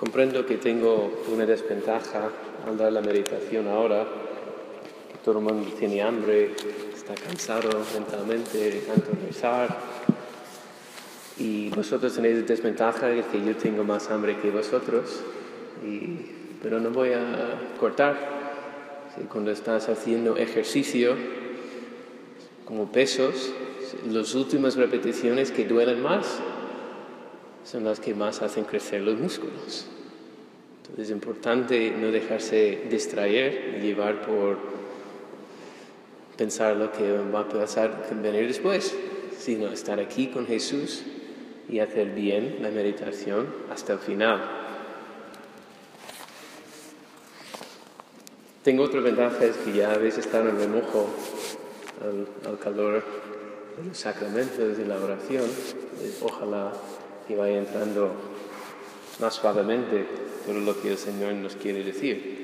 Comprendo que tengo una desventaja al dar la meditación ahora, todo el mundo tiene hambre, está cansado mentalmente de tanto rezar. Y vosotros tenéis desventaja de que yo tengo más hambre que vosotros, pero no voy a cortar. cuando estás haciendo ejercicio como pesos, las últimas repeticiones que duelen más son las que más hacen crecer los músculos. Entonces es importante no dejarse distraer y llevar por pensar lo que va a pasar, venir después, sino estar aquí con Jesús y hacer bien la meditación hasta el final. Tengo otra ventaja, es que ya habéis estado en remojo al, al calor de los sacramentos y la oración. Ojalá que vaya entrando más suavemente todo lo que el Señor nos quiere decir.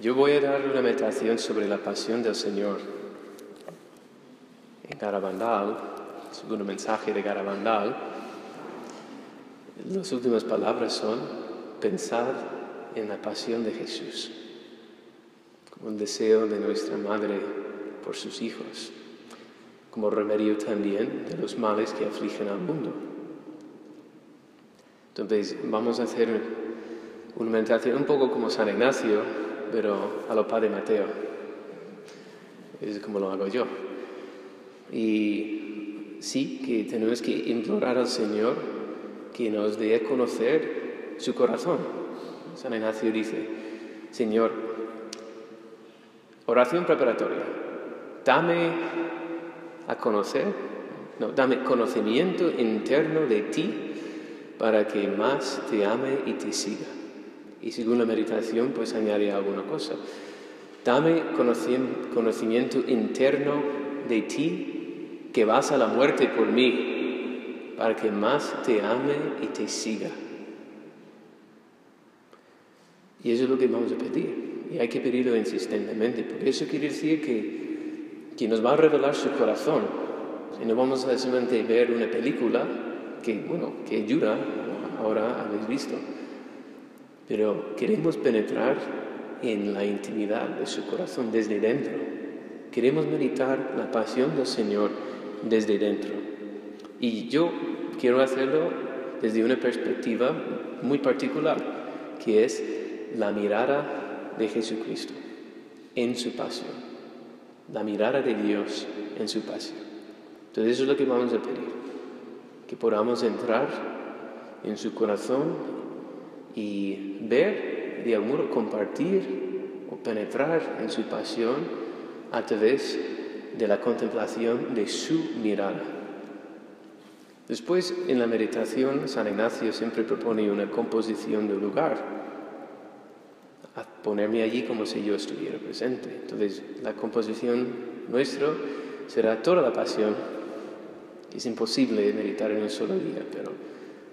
Yo voy a dar una meditación sobre la pasión del Señor. En Garabandal, el segundo mensaje de Garabandal, las últimas palabras son pensar en la pasión de Jesús, como un deseo de nuestra Madre por sus hijos, como remedio también de los males que afligen al mundo. Entonces vamos a hacer una meditación un poco como San Ignacio, pero a lo Padre Mateo. Es como lo hago yo. Y sí que tenemos que implorar al Señor que nos dé a conocer su corazón. San Ignacio dice, Señor, oración preparatoria, dame a conocer, no, dame conocimiento interno de ti para que más te ame y te siga. Y según la meditación, pues añade alguna cosa. Dame conocimiento interno de ti que vas a la muerte por mí, para que más te ame y te siga. Y eso es lo que vamos a pedir. Y hay que pedirlo insistentemente, porque eso quiere decir que, que nos va a revelar su corazón. Y no vamos a solamente ver una película, que, bueno, que ayuda, ahora habéis visto. Pero queremos penetrar en la intimidad de su corazón desde dentro. Queremos meditar la pasión del Señor desde dentro. Y yo quiero hacerlo desde una perspectiva muy particular, que es la mirada de Jesucristo en su pasión. La mirada de Dios en su pasión. Entonces eso es lo que vamos a pedir que podamos entrar en su corazón y ver, de amor, compartir o penetrar en su pasión a través de la contemplación de su mirada. Después, en la meditación, San Ignacio siempre propone una composición del lugar, a ponerme allí como si yo estuviera presente. Entonces, la composición nuestra será toda la pasión es imposible meditar en un solo día, pero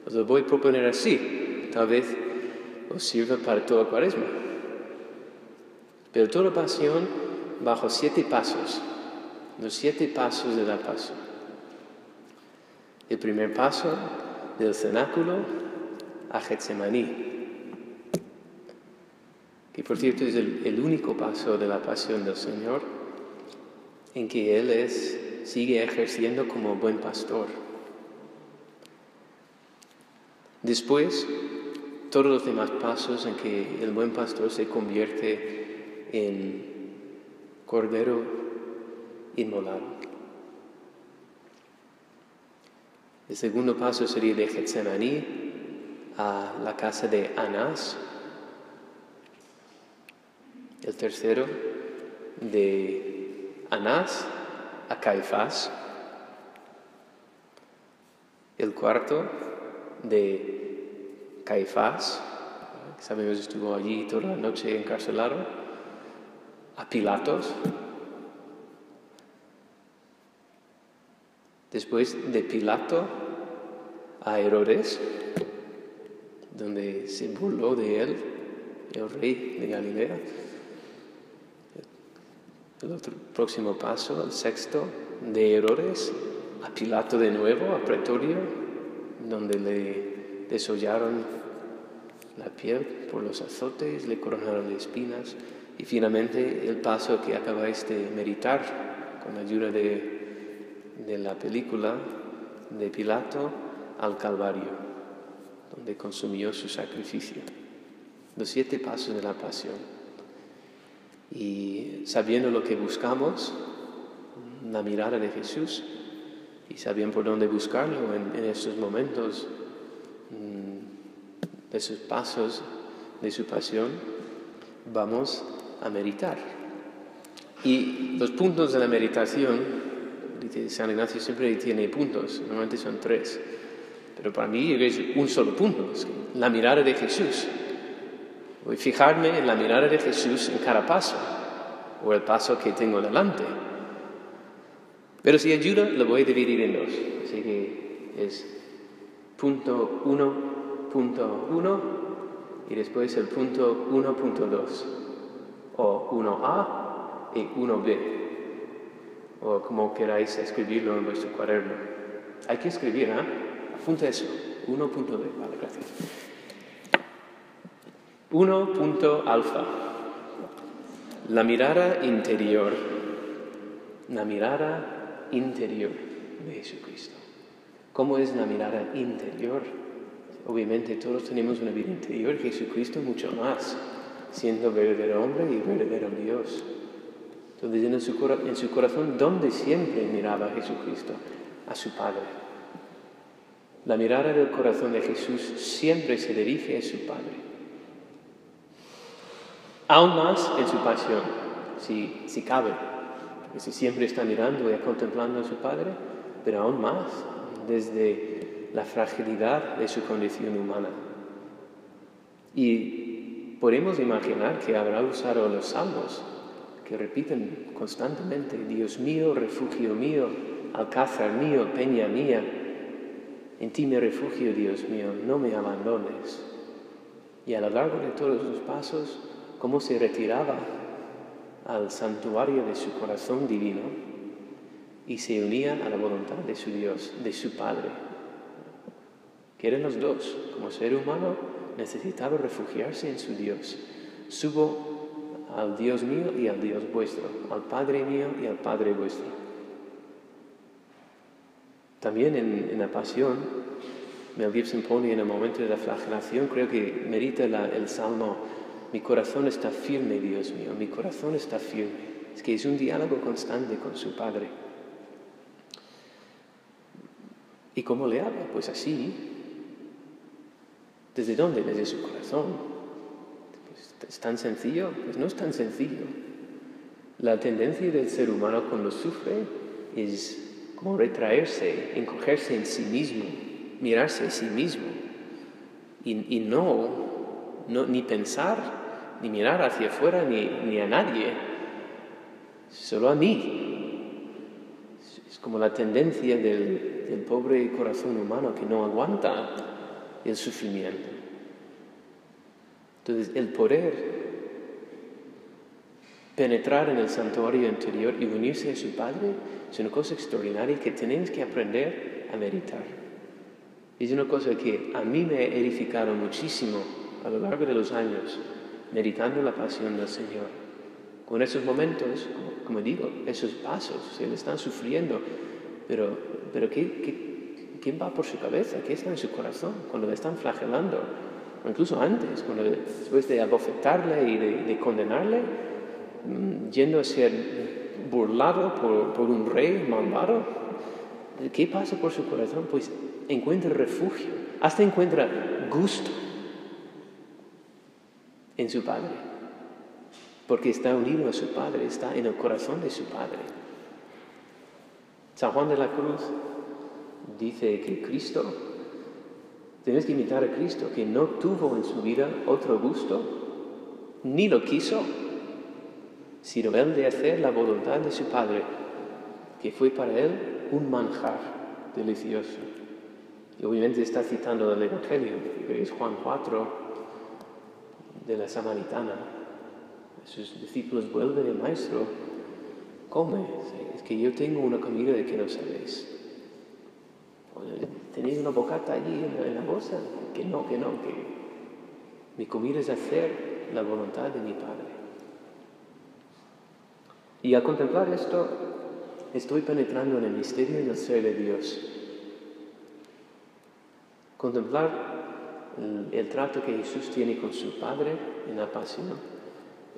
os lo voy a proponer así. Tal vez os sirva para toda cuaresma. Pero toda pasión bajo siete pasos, los siete pasos de la pasión. El primer paso del cenáculo a Getsemaní, que por cierto es el, el único paso de la pasión del Señor en que Él es sigue ejerciendo como buen pastor. Después, todos los demás pasos en que el buen pastor se convierte en cordero inmolado. El segundo paso sería de Getsemaní a la casa de Anás. El tercero de Anás a Caifás. El cuarto de Caifás, que sabemos estuvo allí toda la noche encarcelado, a Pilatos. Después de Pilato a Herodes, donde se burló de él, el rey de Galilea. El otro, próximo paso, el sexto, de Herodes a Pilato de nuevo, a Pretorio, donde le desollaron la piel por los azotes, le coronaron de espinas y finalmente el paso que acabáis de meditar con la ayuda de, de la película de Pilato al Calvario, donde consumió su sacrificio. Los siete pasos de la pasión. Y sabiendo lo que buscamos, la mirada de Jesús, y sabiendo por dónde buscarlo en, estos momentos, mm, de esos pasos de su pasión, vamos a meditar. Y los puntos de la meditación, dice San Ignacio siempre tiene puntos, normalmente son tres, pero para mí es un solo punto, la mirada de Jesús. Voy a fijarme en la mirada de Jesús en cada paso, o el paso que tengo delante. Pero si ayuda, lo voy a dividir en dos. Así que es punto 1, punto 1 y después el punto 1.2 o 1A y 1B, o como queráis escribirlo en vuestro cuaderno. Hay que escribir, ¿eh? Apunta eso, 1.B, vale, gracias. 1. alfa. La mirada interior. La mirada interior de Jesucristo. ¿Cómo es la mirada interior? Obviamente todos tenemos una vida interior, Jesucristo mucho más siendo verdadero hombre y verdadero Dios. Entonces en su, corazón, ¿dónde siempre miraba a Jesucristo? A su Padre. La mirada del corazón de Jesús siempre se dirige a su Padre. Aún más en su pasión, si, si cabe, porque si siempre está mirando y contemplando a su Padre, pero aún más desde la fragilidad de su condición humana. Y podemos imaginar que habrá usado los salmos que repiten constantemente, Dios mío, refugio mío, alcázar mío, peña mía, en ti me refugio, Dios mío, no me abandones. Y a lo largo de todos los pasos, cómo se retiraba al santuario de su corazón divino y se unía a la voluntad de su Dios, de su Padre. Que eran los dos, como ser humano necesitaba refugiarse en su Dios. Subo al Dios mío y al Dios vuestro, al Padre mío y al Padre vuestro. También en, la pasión, Mel Gibson pone en el momento de la flagelación, creo que merita el salmo, mi corazón está firme, Dios mío, mi corazón está firme. Es que es un diálogo constante con su Padre. ¿Y cómo le habla? Pues así, ¿Desde dónde? Desde su corazón. Pues, ¿Es tan sencillo? Pues no es tan sencillo. La tendencia del ser humano cuando sufre es como retraerse, encogerse en sí mismo, mirarse a sí mismo y, no, no, ni pensar, ni mirar hacia afuera, ni, ni a nadie, solo a mí. Es como la tendencia del, pobre corazón humano que no aguanta el sufrimiento. Entonces, el poder penetrar en el santuario interior y unirse a su Padre es una cosa extraordinaria que tenemos que aprender a meditar. Es una cosa que a mí me ha edificado muchísimo a lo largo de los años, meditando la pasión del Señor. Con esos momentos, como, digo, esos pasos, se le están sufriendo, pero, pero ¿qué, ¿Quién va por su cabeza? ¿Qué está en su corazón cuando le están flagelando? O incluso antes, cuando después de abofetarle y de, condenarle, mm, yendo a ser burlado por, por un rey malvado, ¿qué pasa por su corazón? Pues encuentra refugio, hasta encuentra gusto en su Padre, porque está unido a su Padre, está en el corazón de su Padre. San Juan de la Cruz dice que Cristo, tienes que imitar a Cristo, que no tuvo en su vida otro gusto, ni lo quiso, sino el de hacer la voluntad de su Padre, que fue para él un manjar delicioso. Y obviamente está citando el Evangelio, que es Juan 4, de la Samaritana. Sus discípulos vuelven, el maestro, come, es que yo tengo una comida de que no sabéis. ¿Tenéis una bocata allí en la bolsa? Que no, que no, que... Mi comida es hacer la voluntad de mi Padre. Y al contemplar esto, estoy penetrando en el misterio del ser de Dios. Contemplar el, trato que Jesús tiene con su Padre en la pasión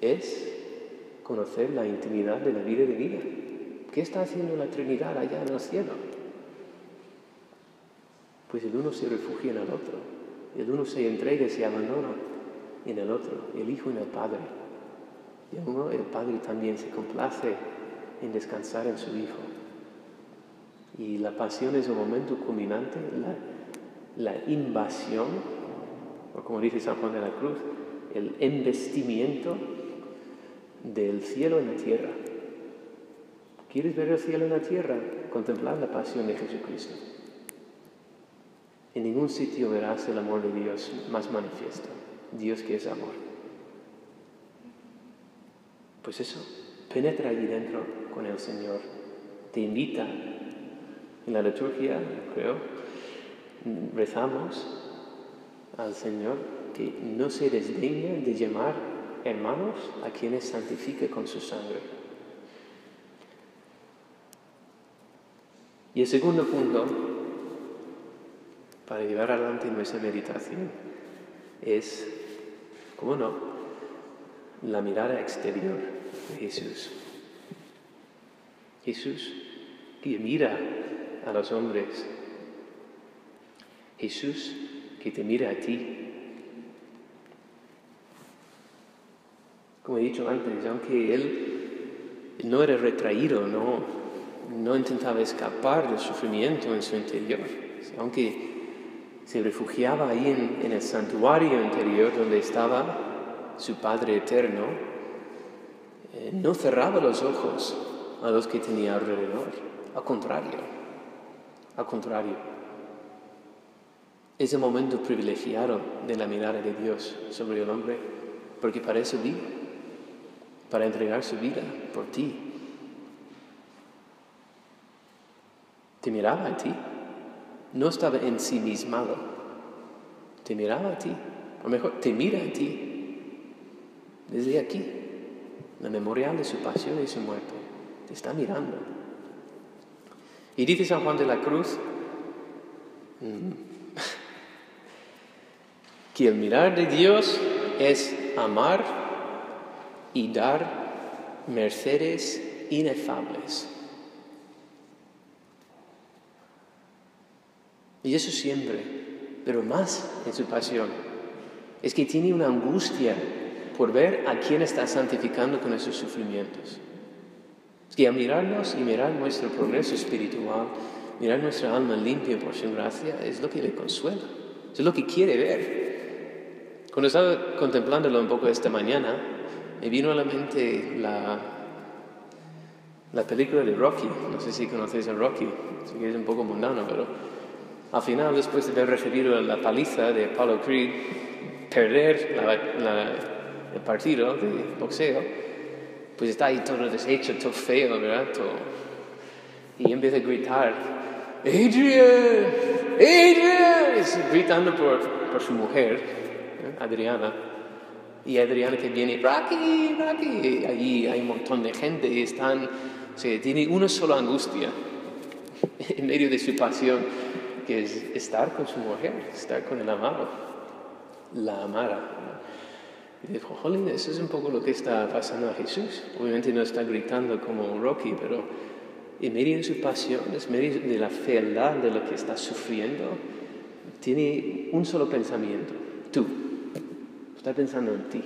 es conocer la intimidad de la vida de vida. ¿Qué está haciendo la Trinidad allá en el cielo? Pues el uno se refugia en el otro, el uno se entrega y se abandona en el otro, el Hijo en el Padre. Y uno, el Padre también se complace en descansar en su Hijo. Y la pasión es un momento culminante, la invasión, o como dice San Juan de la Cruz, el embestimiento del cielo en la tierra. ¿Quieres ver el cielo en la tierra? Contemplar la pasión de Jesucristo. En ningún sitio verás el amor de Dios más manifiesto. Dios que es amor. Pues eso, penetra allí dentro con el Señor. Te invita. En la liturgia, creo, rezamos al Señor que no se desdeñe de llamar hermanos a quienes santifique con su sangre. Y el segundo punto, para llevar adelante nuestra meditación, es, ¿cómo no?, la mirada exterior de Jesús. Jesús que mira a los hombres. Jesús que te mira a ti Como he dicho antes, aunque él no era retraído, no, no intentaba escapar del sufrimiento en su interior, aunque se refugiaba ahí en, en el santuario interior donde estaba su Padre eterno, eh, no cerraba los ojos a los que tenía alrededor, al contrario, al contrario. Es el momento privilegiado de la mirada de Dios sobre el hombre, porque para eso vive para entregar su vida por ti. Te miraba a ti. No estaba ensimismado. Te miraba a ti. O mejor, te mira a ti. Desde aquí. La memorial de su pasión y su muerte. Te está mirando. Y dice San Juan de la Cruz mm, que el mirar de Dios es amar y dar mercedes inefables. Y eso siempre, pero más en su pasión, es que tiene una angustia por ver a quién está santificando con esos sufrimientos. Es que al mirarnos y mirar nuestro progreso espiritual, mirar nuestra alma limpia por su gracia, es lo que le consuela, es lo que quiere ver. Cuando estaba contemplándolo un poco esta mañana, me vino a la mente la, la película de Rocky. No sé si conocéis a Rocky, sé que es un poco mundano, pero al final, después de haber recibido la paliza de Apollo Creed, perder el partido de boxeo, pues está ahí todo deshecho, todo feo, ¿verdad? Y empieza a gritar, Adrian, Adrian, gritando por, por su mujer, Adriana. Y Adriana que viene, Rocky, Rocky, ahí hay un montón de gente y están, o tiene una sola angustia en medio de su pasión, que es estar con su mujer, estar con el amado, la amara. Y dijo, jolín, eso es un poco lo que está pasando a Jesús. Obviamente no está gritando como Rocky, pero en medio de su pasión, en medio de la fealdad de lo que está sufriendo, tiene un solo pensamiento, tú está pensando en ti.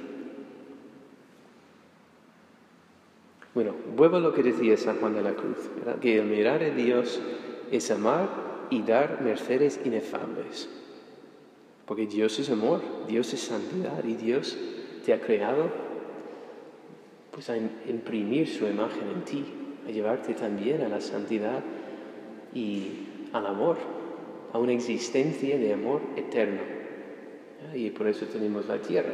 Bueno, vuelvo a lo que decía San Juan de la Cruz, que el mirar a Dios es amar y dar mercedes inefables. Porque Dios es amor, Dios es santidad y Dios te ha creado pues a imprimir su imagen en ti, a llevarte también a la santidad y al amor, a una existencia de amor eterno. Y por eso tenemos la tierra,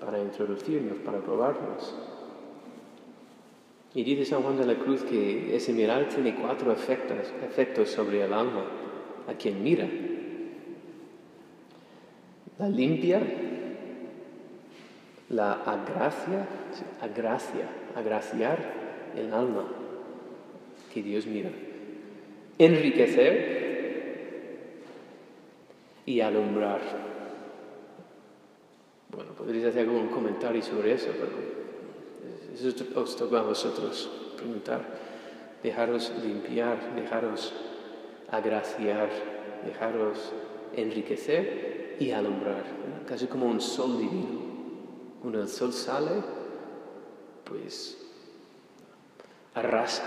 para introducirnos, para probarnos. Y dice San Juan de la Cruz que ese mirar tiene cuatro efectos, efectos sobre el alma, a quien mira. La limpia la agracia, agracia, agraciar el alma que Dios mira. Enriquecer y alumbrar. Bueno, podréis hacer algún comentario sobre eso, pero eso os toca a vosotros preguntar. Dejaros limpiar, dejaros agraciar, dejaros enriquecer y alumbrar, casi como un sol divino. Cuando el sol sale, pues arrasa.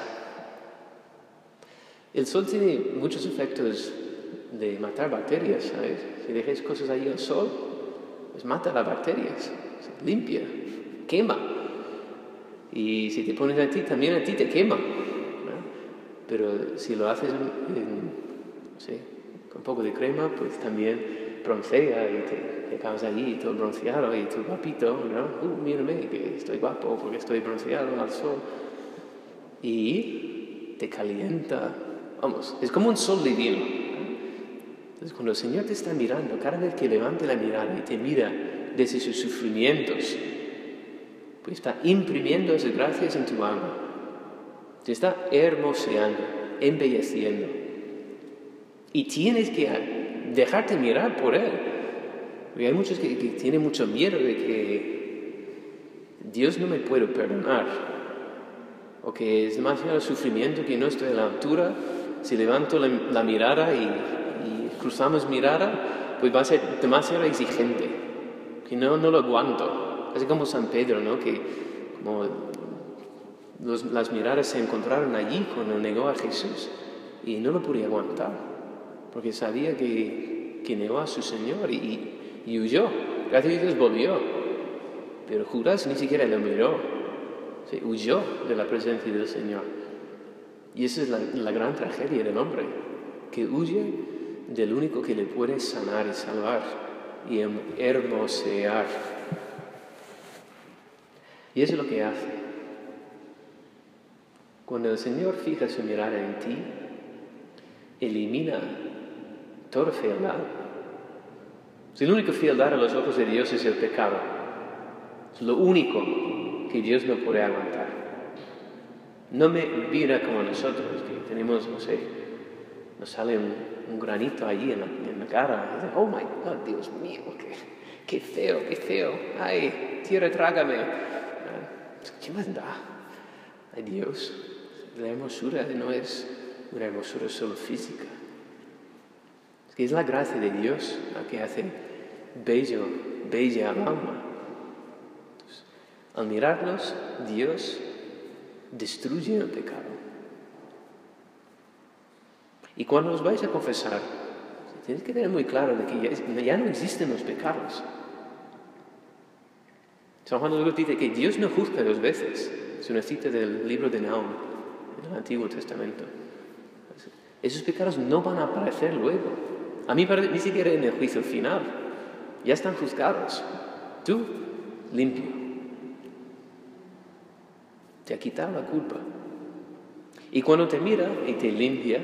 El sol tiene muchos efectos de matar bacterias, ¿sabes? Si dejas cosas ahí al sol, pues mata las bacterias, limpia, quema. Y si te pones a ti, también a ti te quema. Pero si lo haces con un poco de crema, pues también broncea y te, te quedas allí todo bronceado y tu guapito, ¿no? Uh, mírame que estoy guapo porque estoy bronceado al sol. Y te calienta. Vamos, es como un sol divino. Entonces, cuando el Señor te está mirando, cada vez que levante la mirada y te mira desde sus sufrimientos, pues está imprimiendo esas gracias en tu alma. Te está hermoseando, embelleciendo. Y tienes que dejarte mirar por Él. Porque hay muchos que, tienen mucho miedo de que Dios no me puede perdonar. O que es demasiado sufrimiento que no estoy a la altura. Si levanto la, mirada y, cruzamos mirada, pues va a ser demasiado exigente. Que no, no lo aguanto. Así como San Pedro, ¿no? Que como las miradas se encontraron allí cuando negó a Jesús y no lo podía aguantar, porque sabía que, que negó a su Señor y, huyó. Gracias a Dios volvió, pero Judas ni siquiera lo miró, se huyó de la presencia del Señor. Y esa es la, la gran tragedia del hombre, que huye del único que le puede sanar y salvar y hermosear. Y eso es lo que hace. Cuando el Señor fija su mirada en ti, elimina toda fealdad. Si la única fealdad a los ojos de Dios es el pecado, es lo único que Dios no puede aguantar. No me mira como nosotros, que tenemos, no sé, nos sale un, granito allí en la, cara. Oh my God, Dios mío, qué, feo, qué feo. Ay, tierra, trágame. ¿Qué más da? Dios. La hermosura no es una hermosura solo física. Es que es la gracia de Dios la que hace bello, bella al alma. al mirarlos, Dios destruye el pecado. Y cuando os vais a confesar, tenéis que tener muy claro de que ya, no existen los pecados. San Juan de Dios dice que Dios no juzga dos veces. Es una cita del libro de Naum en el Antiguo Testamento. Esos pecados no van a aparecer luego. A mí ni siquiera en el juicio final. Ya están juzgados. Tú, limpio. Te ha quitado la culpa. Y cuando te mira y te limpia,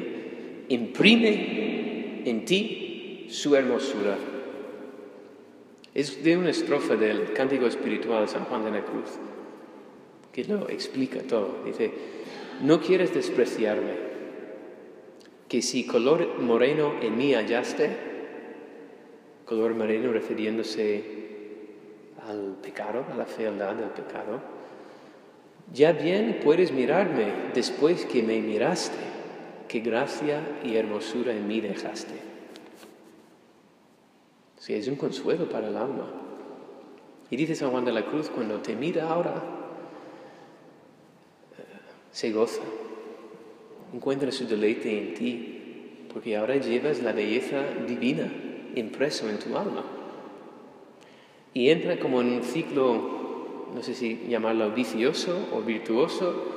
imprime en ti su hermosura. Es de una estrofa del cántico espiritual de San Juan de la Cruz que lo explica todo. Dice, no quieres despreciarme, que si color moreno en mí hallaste, color moreno refiriéndose al pecado, a la fealdad del pecado, ya bien puedes mirarme después que me miraste, que gracia y hermosura en mí dejaste. Sí, es un consuelo para el alma. Y dice San Juan de la Cruz, cuando te mira ahora, se goza, encuentra su deleite en ti, porque ahora llevas la belleza divina impreso en tu alma. Y entra como en un ciclo, no sé si llamarlo vicioso o virtuoso,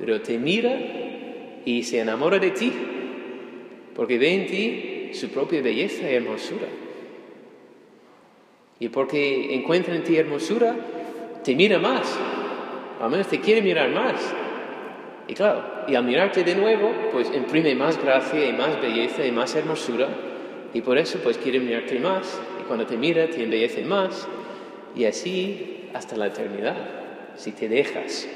pero te mira y se enamora de ti, porque ve en ti su propia belleza y hermosura. Y porque encuentra en ti hermosura, te mira más, al menos te quiere mirar más. Y claro, y al mirarte de nuevo, pues imprime más gracia y más belleza y más hermosura. Y por eso pues quiere mirarte más. Y cuando te mira, te embellece más. Y así hasta la eternidad, si te dejas.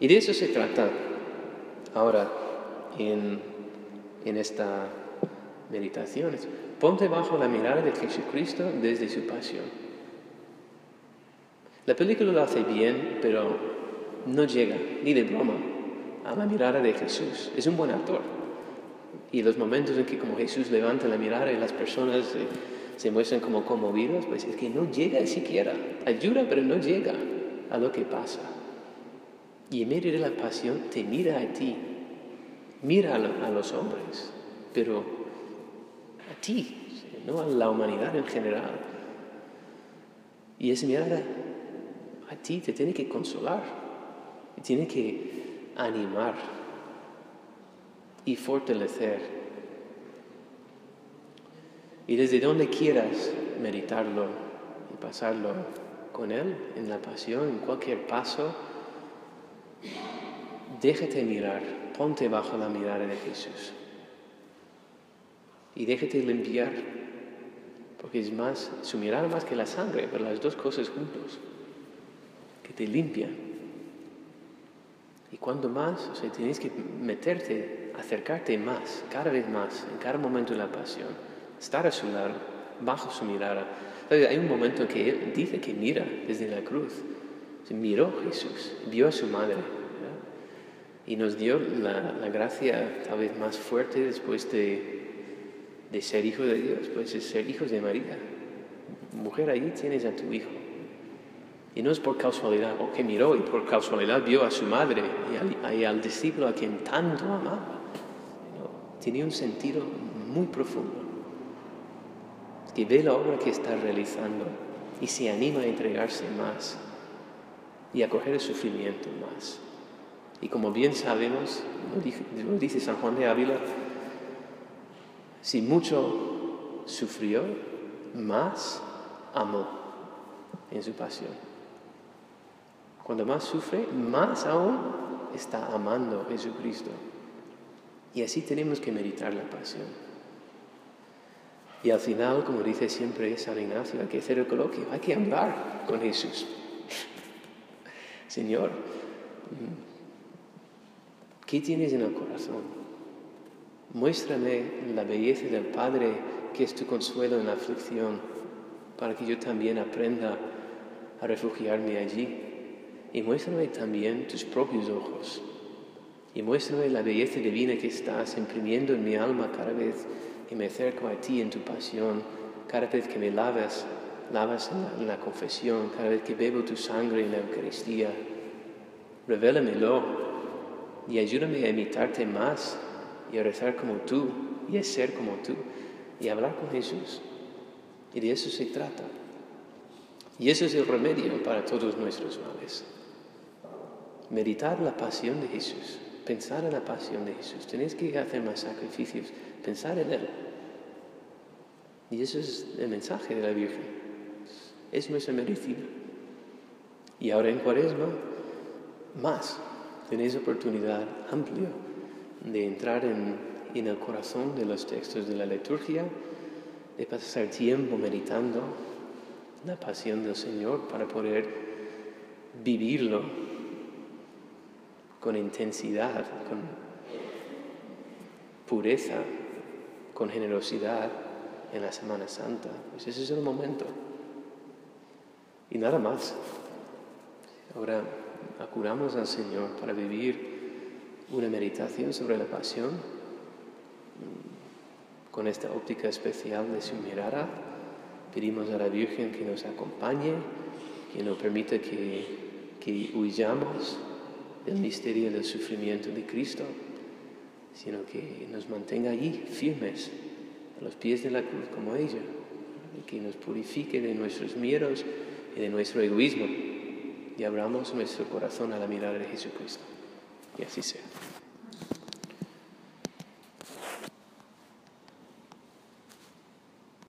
Y de eso se trata ahora en, en esta meditación. Ponte bajo la mirada de Jesucristo desde su pasión. La película lo hace bien, pero no llega, ni de broma, a la mirada de Jesús. Es un buen actor. Y los momentos en que como Jesús levanta la mirada y las personas se, muestran como conmovidos, pues es que no llega siquiera. Ayuda, pero no llega a lo que pasa. Y en medio de la pasión te mira a ti, mira a, los hombres, pero a ti, no a la humanidad en general. Y esa mirada a ti te tiene que consolar, te tiene que animar y fortalecer. Y desde donde quieras meditarlo y pasarlo con Él, en la pasión, en cualquier paso, déjate mirar, ponte bajo la mirada de Jesús. Y déjate limpiar, porque es más, su mirada más que la sangre, pero las dos cosas juntos, que te limpian. Y cuando más, o sea, tienes que meterte, acercarte más, cada vez más, en cada momento de la pasión, estar a su lado, bajo su mirada. Hay un momento en que él dice que mira desde la cruz. Miró Jesús, vio a su madre, y nos dio la, gracia tal vez más fuerte después de, de ser hijo de Dios, pues es ser hijos de María. Mujer, ahí tienes a tu hijo. Y no es por casualidad, o que miró y por casualidad vio a su madre y al, discípulo a quien tanto amaba. Tiene un sentido muy profundo. Que ve la obra que está realizando y se anima a entregarse más y a coger el sufrimiento más. Y como bien sabemos, lo dice San Juan de Ávila, si mucho sufrió, más amó en su pasión. Cuando más sufre, más aún está amando a Jesucristo. Y así tenemos que meditar la pasión. Y al final, como dice siempre San Ignacio, hay que hacer el coloquio, hay que hablar con Jesús. Señor, ¿Qué tienes en el corazón? Muéstrame la belleza del Padre que es tu consuelo en la aflicción, para que yo también aprenda a refugiarme allí. Y muéstrame también tus propios ojos. Y muéstrame la belleza divina que estás imprimiendo en mi alma cada vez que me acerco a ti en tu pasión, cada vez que me lavas, lavas en la, en la confesión, cada vez que bebo tu sangre en la Eucaristía. Revélamelo y ayúdame a imitarte más y a rezar como tú y a ser como tú y a hablar con Jesús. Y de eso se trata. Y eso es el remedio para todos nuestros males. Meditar la pasión de Jesús, pensar en la pasión de Jesús. Tenéis que hacer más sacrificios, pensar en Él. Y eso es el mensaje de la Virgen. Es nuestra medicina. Y ahora en Cuaresma, más tenéis oportunidad amplia de entrar en, el corazón de los textos de la liturgia, de pasar tiempo meditando la pasión del Señor para poder vivirlo con intensidad, con pureza, con generosidad en la Semana Santa. Pues ese es el momento. Y nada más. Ahora acudamos al Señor para vivir una meditación sobre la pasión mm, con esta óptica especial de su mirada. Pedimos a la Virgen que nos acompañe, que nos permita que, que huyamos del misterio del sufrimiento de Cristo, sino que nos mantenga allí firmes a los pies de la cruz como ella, y que nos purifique de nuestros miedos y de nuestro egoísmo y abramos nuestro corazón a la mirada de Jesucristo. Y así sea.